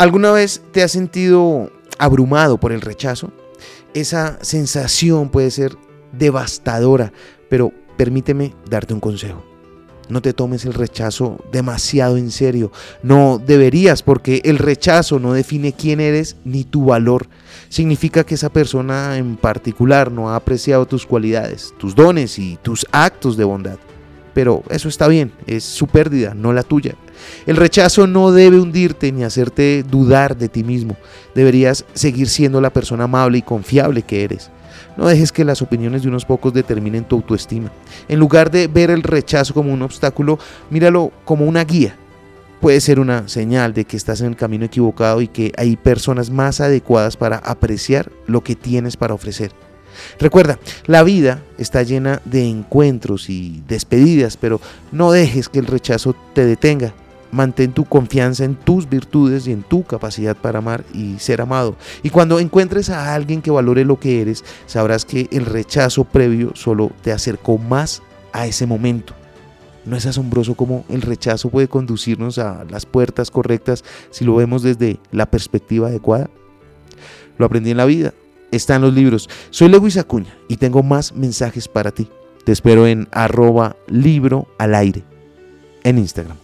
¿Alguna vez te has sentido abrumado por el rechazo? Esa sensación puede ser devastadora, pero permíteme darte un consejo. No te tomes el rechazo demasiado en serio. No deberías porque el rechazo no define quién eres ni tu valor. Significa que esa persona en particular no ha apreciado tus cualidades, tus dones y tus actos de bondad. Pero eso está bien, es su pérdida, no la tuya. El rechazo no debe hundirte ni hacerte dudar de ti mismo. Deberías seguir siendo la persona amable y confiable que eres. No dejes que las opiniones de unos pocos determinen tu autoestima. En lugar de ver el rechazo como un obstáculo, míralo como una guía. Puede ser una señal de que estás en el camino equivocado y que hay personas más adecuadas para apreciar lo que tienes para ofrecer. Recuerda, la vida está llena de encuentros y despedidas, pero no dejes que el rechazo te detenga. Mantén tu confianza en tus virtudes y en tu capacidad para amar y ser amado. Y cuando encuentres a alguien que valore lo que eres, sabrás que el rechazo previo solo te acercó más a ese momento. ¿No es asombroso cómo el rechazo puede conducirnos a las puertas correctas si lo vemos desde la perspectiva adecuada? Lo aprendí en la vida, está en los libros. Soy Lewis Acuña y tengo más mensajes para ti. Te espero en arroba libro al aire en Instagram.